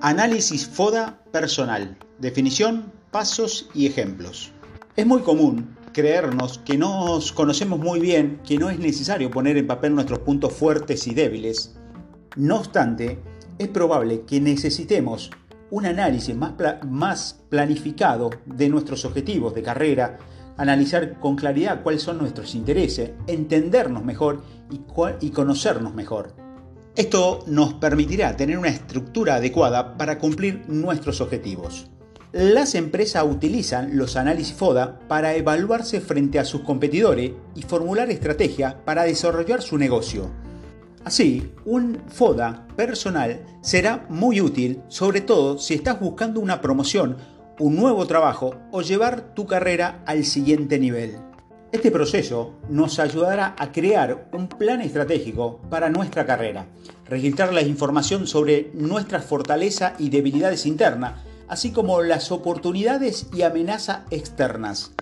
Análisis FODA personal. Definición, pasos y ejemplos. Es muy común creernos que nos conocemos muy bien, que no es necesario poner en papel nuestros puntos fuertes y débiles. No obstante, es probable que necesitemos un análisis más, planificado de nuestros objetivos de carrera, analizar con claridad cuáles son nuestros intereses, entendernos mejor y conocernos mejor. Esto nos permitirá tener una estructura adecuada para cumplir nuestros objetivos. Las empresas utilizan los análisis FODA para evaluarse frente a sus competidores y formular estrategias para desarrollar su negocio. Así, un FODA personal será muy útil, sobre todo si estás buscando una promoción, un nuevo trabajo o llevar tu carrera al siguiente nivel. Este proceso nos ayudará a crear un plan estratégico para nuestra carrera, registrar la información sobre nuestras fortalezas y debilidades internas, así como las oportunidades y amenazas externas.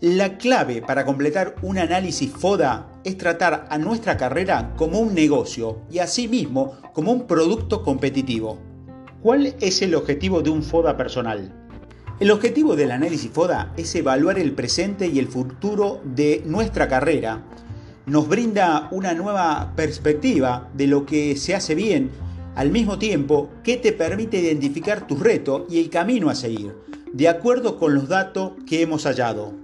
La clave para completar un análisis FODA es tratar a nuestra carrera como un negocio y asimismo como un producto competitivo. ¿Cuál es el objetivo de un FODA personal? El objetivo del análisis FODA es evaluar el presente y el futuro de nuestra carrera. Nos brinda una nueva perspectiva de lo que se hace bien, al mismo tiempo que te permite identificar tus retos y el camino a seguir, de acuerdo con los datos que hemos hallado.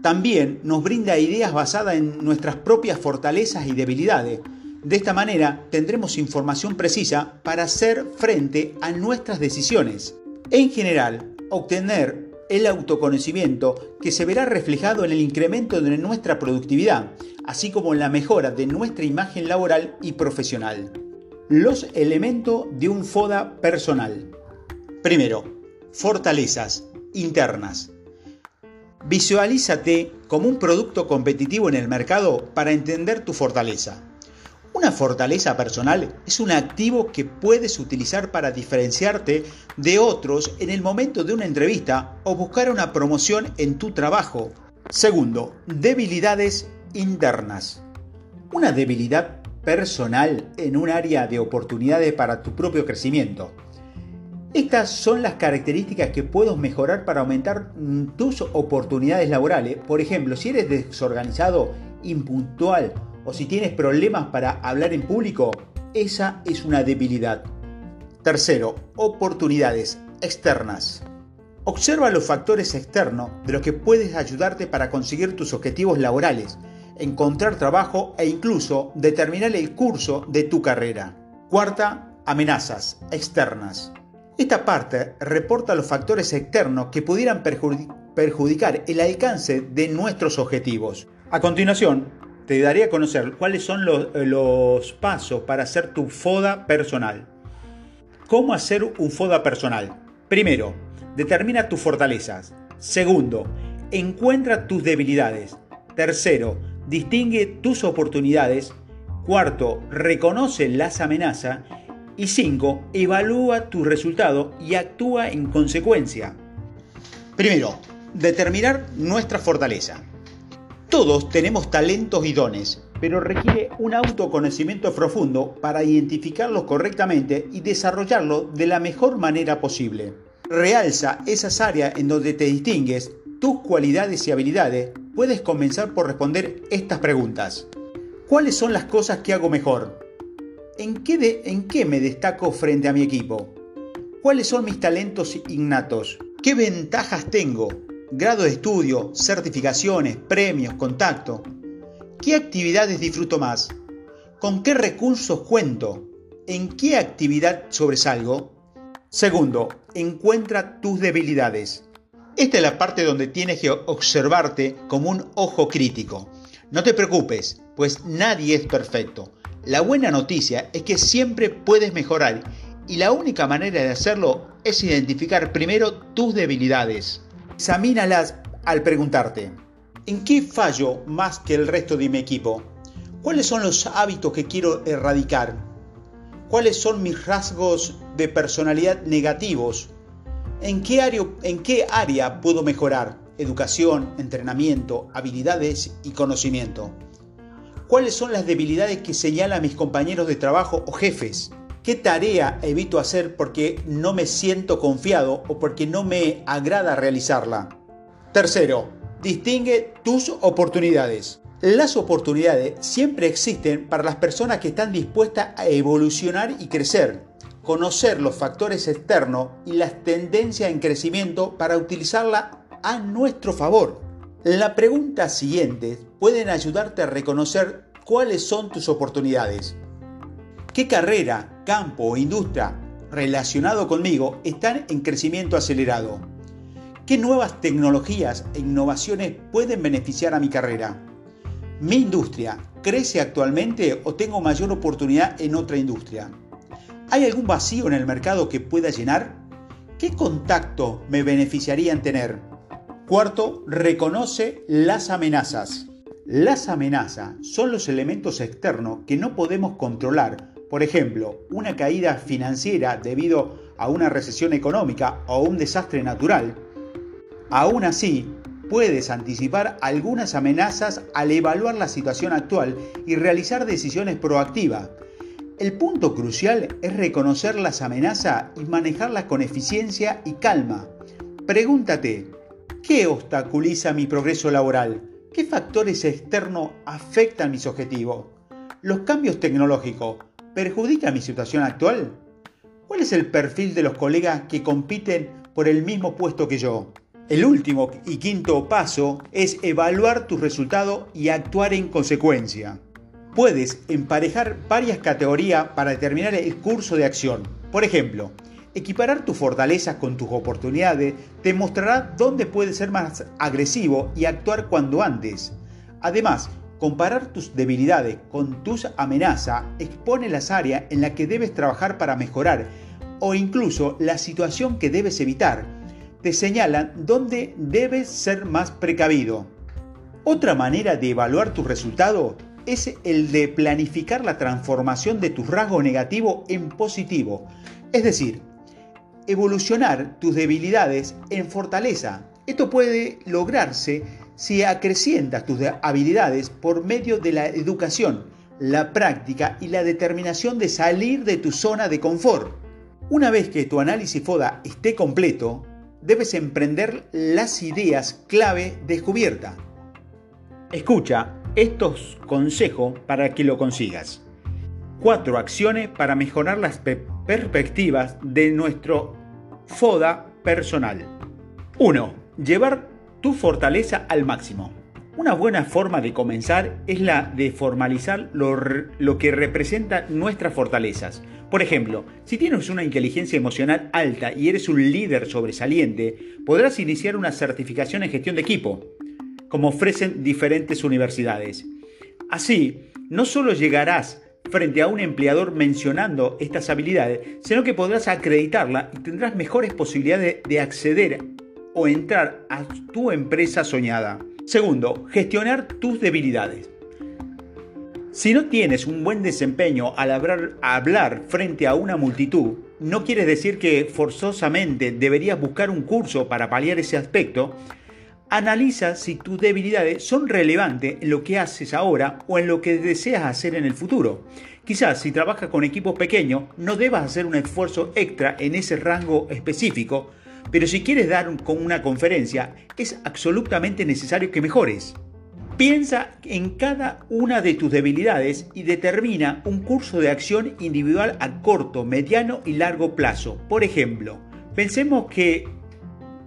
También nos brinda ideas basadas en nuestras propias fortalezas y debilidades. De esta manera tendremos información precisa para hacer frente a nuestras decisiones. En general, obtener el autoconocimiento que se verá reflejado en el incremento de nuestra productividad, así como en la mejora de nuestra imagen laboral y profesional. Los elementos de un FODA personal. Primero, fortalezas internas. Visualízate como un producto competitivo en el mercado para entender tu fortaleza. Una fortaleza personal es un activo que puedes utilizar para diferenciarte de otros en el momento de una entrevista o buscar una promoción en tu trabajo. Segundo, debilidades internas. Una debilidad personal en un área de oportunidades para tu propio crecimiento. Estas son las características que puedes mejorar para aumentar tus oportunidades laborales. Por ejemplo, si eres desorganizado, impuntual o si tienes problemas para hablar en público, esa es una debilidad. Tercero, oportunidades externas. Observa los factores externos de los que puedes ayudarte para conseguir tus objetivos laborales, encontrar trabajo e incluso determinar el curso de tu carrera. Cuarta, amenazas externas. Esta parte reporta los factores externos que pudieran perjudicar el alcance de nuestros objetivos. A continuación, te daré a conocer cuáles son los, pasos para hacer tu FODA personal. ¿Cómo hacer un FODA personal? Primero, determina tus fortalezas. Segundo, encuentra tus debilidades. Tercero, distingue tus oportunidades. Cuarto, reconoce las amenazas. Y cinco, evalúa tu resultado y actúa en consecuencia. Primero, determinar nuestra fortaleza. Todos tenemos talentos y dones, pero requiere un autoconocimiento profundo para identificarlos correctamente y desarrollarlos de la mejor manera posible. Realza esas áreas en donde te distingues, tus cualidades y habilidades. Puedes comenzar por responder estas preguntas. ¿Cuáles son las cosas que hago mejor? ¿En qué, ¿En qué me destaco frente a mi equipo? ¿Cuáles son mis talentos innatos? ¿Qué ventajas tengo? Grado de estudio, certificaciones, premios, contacto. ¿Qué actividades disfruto más? ¿Con qué recursos cuento? ¿En qué actividad sobresalgo? Segundo, encuentra tus debilidades. Esta es la parte donde tienes que observarte como un ojo crítico. No te preocupes, pues nadie es perfecto. La buena noticia es que siempre puedes mejorar y la única manera de hacerlo es identificar primero tus debilidades. Examínalas al preguntarte, ¿en qué fallo más que el resto de mi equipo? ¿Cuáles son los hábitos que quiero erradicar? ¿Cuáles son mis rasgos de personalidad negativos? ¿En qué área, en qué área puedo mejorar? Educación, entrenamiento, habilidades y conocimiento. ¿Cuáles son las debilidades que señalan mis compañeros de trabajo o jefes? ¿Qué tarea evito hacer porque no me siento confiado o porque no me agrada realizarla? Tercero, distingue tus oportunidades. Las oportunidades siempre existen para las personas que están dispuestas a evolucionar y crecer, conocer los factores externos y las tendencias en crecimiento para utilizarla a nuestro favor. La pregunta siguiente pueden ayudarte a reconocer cuáles son tus oportunidades. ¿Qué carrera, campo o industria relacionado conmigo están en crecimiento acelerado? ¿Qué nuevas tecnologías e innovaciones pueden beneficiar a mi carrera? ¿Mi industria crece actualmente o tengo mayor oportunidad en otra industria? ¿Hay algún vacío en el mercado que pueda llenar? ¿Qué contacto me beneficiaría en tener? Cuarto, reconoce las amenazas. Las amenazas son los elementos externos que no podemos controlar por ejemplo, una caída financiera debido a una recesión económica o un desastre natural, aún así puedes anticipar algunas amenazas al evaluar la situación actual y realizar decisiones proactivas. El punto crucial es reconocer las amenazas y manejarlas con eficiencia y calma. Pregúntate, ¿qué obstaculiza mi progreso laboral? ¿Qué factores externos afectan mis objetivos? Los cambios tecnológicos ¿Perjudica mi situación actual? ¿Cuál es el perfil de los colegas que compiten por el mismo puesto que yo? El último y quinto paso es evaluar tus resultados y actuar en consecuencia. Puedes emparejar varias categorías para determinar el curso de acción. Por ejemplo, equiparar tus fortalezas con tus oportunidades te mostrará dónde puedes ser más agresivo y actuar cuando antes. Además, Comparar tus debilidades con tus amenazas expone las áreas en las que debes trabajar para mejorar o incluso la situación que debes evitar. Te señalan dónde debes ser más precavido. Otra manera de evaluar tus resultados es el de planificar la transformación de tus rasgos negativos en positivo, es decir, evolucionar tus debilidades en fortaleza. Esto puede lograrse si acrecientas tus habilidades por medio de la educación, la práctica y la determinación de salir de tu zona de confort. Una vez que tu análisis FODA esté completo, debes emprender las ideas clave descubiertas. Escucha estos consejos para que lo consigas. Cuatro acciones para mejorar las perspectivas de nuestro FODA personal. 1. Llevar tu fortaleza al máximo. Una buena forma de comenzar es la de formalizar lo, que representa nuestras fortalezas. Por ejemplo, si tienes una inteligencia emocional alta y eres un líder sobresaliente, podrás iniciar una certificación en gestión de equipo, como ofrecen diferentes universidades. Así, no solo llegarás frente a un empleador mencionando estas habilidades, sino que podrás acreditarla y tendrás mejores posibilidades de acceder o entrar a tu empresa soñada. Segundo, gestionar tus debilidades. Si no tienes un buen desempeño al hablar, frente a una multitud, no quiere decir que forzosamente deberías buscar un curso para paliar ese aspecto. Analiza si tus debilidades son relevantes en lo que haces ahora o en lo que deseas hacer en el futuro. Quizás si trabajas con equipos pequeños no debas hacer un esfuerzo extra en ese rango específico, pero si quieres dar con una conferencia, es absolutamente necesario que mejores. Piensa en cada una de tus debilidades y determina un curso de acción individual a corto, mediano y largo plazo. Por ejemplo, pensemos que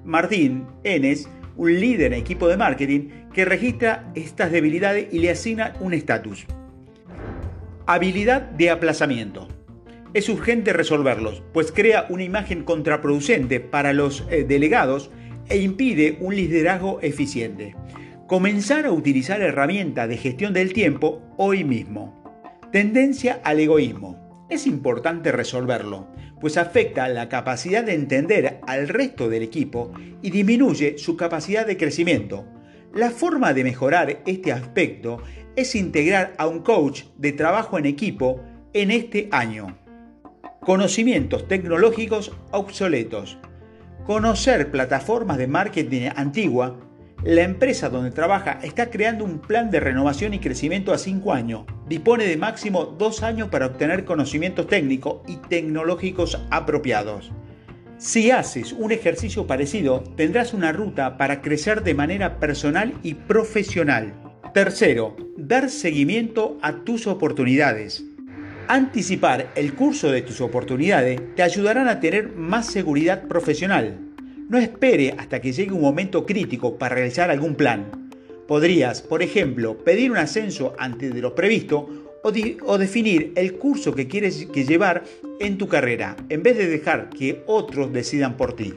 Martín Enes, un líder en equipo de marketing, que registra estas debilidades y le asigna un estatus. Habilidad de aplazamiento. Es urgente resolverlos, pues crea una imagen contraproducente para los eh, delegados e impide un liderazgo eficiente. Comenzar a utilizar herramientas de gestión del tiempo hoy mismo. Tendencia al egoísmo. Es importante resolverlo, pues afecta la capacidad de entender al resto del equipo y disminuye su capacidad de crecimiento. La forma de mejorar este aspecto es integrar a un coach de trabajo en equipo en este año. Conocimientos tecnológicos obsoletos. Conocer plataformas de marketing antigua La empresa donde trabaja está creando un plan de renovación y crecimiento a 5 años. Dispone de máximo 2 años para obtener conocimientos técnicos y tecnológicos apropiados. Si haces un ejercicio parecido, tendrás una ruta para crecer de manera personal y profesional. Tercero, dar seguimiento a tus oportunidades. Anticipar el curso de tus oportunidades te ayudarán a tener más seguridad profesional. No espere hasta que llegue un momento crítico para realizar algún plan. Podrías, por ejemplo, pedir un ascenso antes de lo previsto o, definir el curso que quieres que llevar en tu carrera, en vez de dejar que otros decidan por ti.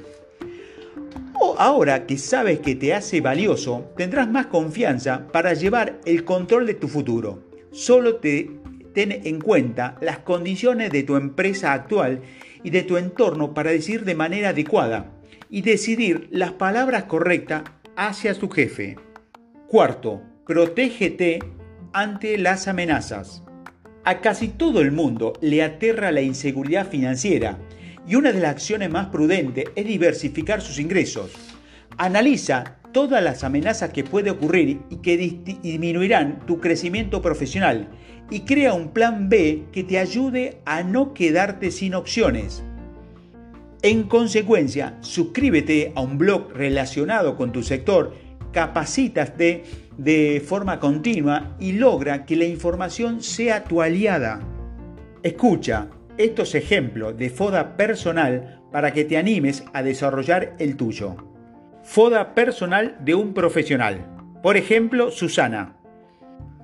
O ahora que sabes que te hace valioso, tendrás más confianza para llevar el control de tu futuro. Solo te ten en cuenta las condiciones de tu empresa actual y de tu entorno para decir de manera adecuada y decidir las palabras correctas hacia su jefe. Cuarto, protégete ante las amenazas. A casi todo el mundo le aterra la inseguridad financiera y una de las acciones más prudentes es diversificar sus ingresos. Analiza todas las amenazas que pueden ocurrir y que disminuirán tu crecimiento profesional y crea un plan B que te ayude a no quedarte sin opciones. En consecuencia, suscríbete a un blog relacionado con tu sector, capacítate de forma continua y logra que la información sea tu aliada. Escucha estos ejemplos de foda personal para que te animes a desarrollar el tuyo. Foda personal de un profesional. Por ejemplo, Susana.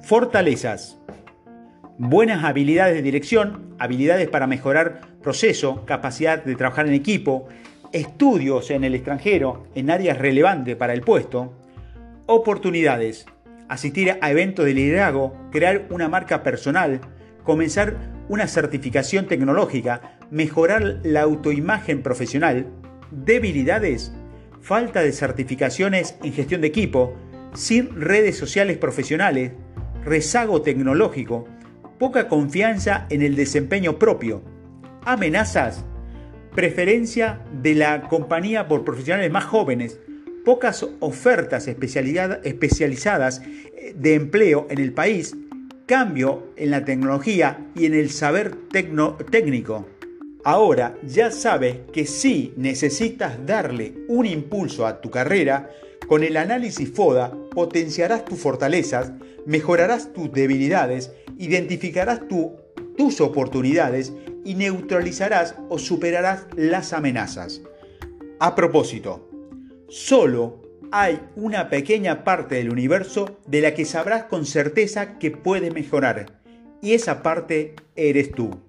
Fortalezas buenas habilidades de dirección, habilidades para mejorar proceso, capacidad de trabajar en equipo, estudios en el extranjero en áreas relevantes para el puesto, oportunidades, asistir a eventos de liderazgo, crear una marca personal, comenzar una certificación tecnológica, mejorar la autoimagen profesional, debilidades, falta de certificaciones en gestión de equipo, sin redes sociales profesionales, rezago tecnológico, poca confianza en el desempeño propio, amenazas, preferencia de la compañía por profesionales más jóvenes, pocas ofertas especializadas eh, de empleo en el país, cambio en la tecnología y en el saber técnico. Ahora ya sabes que si necesitas darle un impulso a tu carrera, con el análisis FODA potenciarás tus fortalezas, mejorarás tus debilidades, identificarás tus oportunidades y neutralizarás o superarás las amenazas. A propósito, solo hay una pequeña parte del universo de la que sabrás con certeza que puede mejorar, y esa parte eres tú.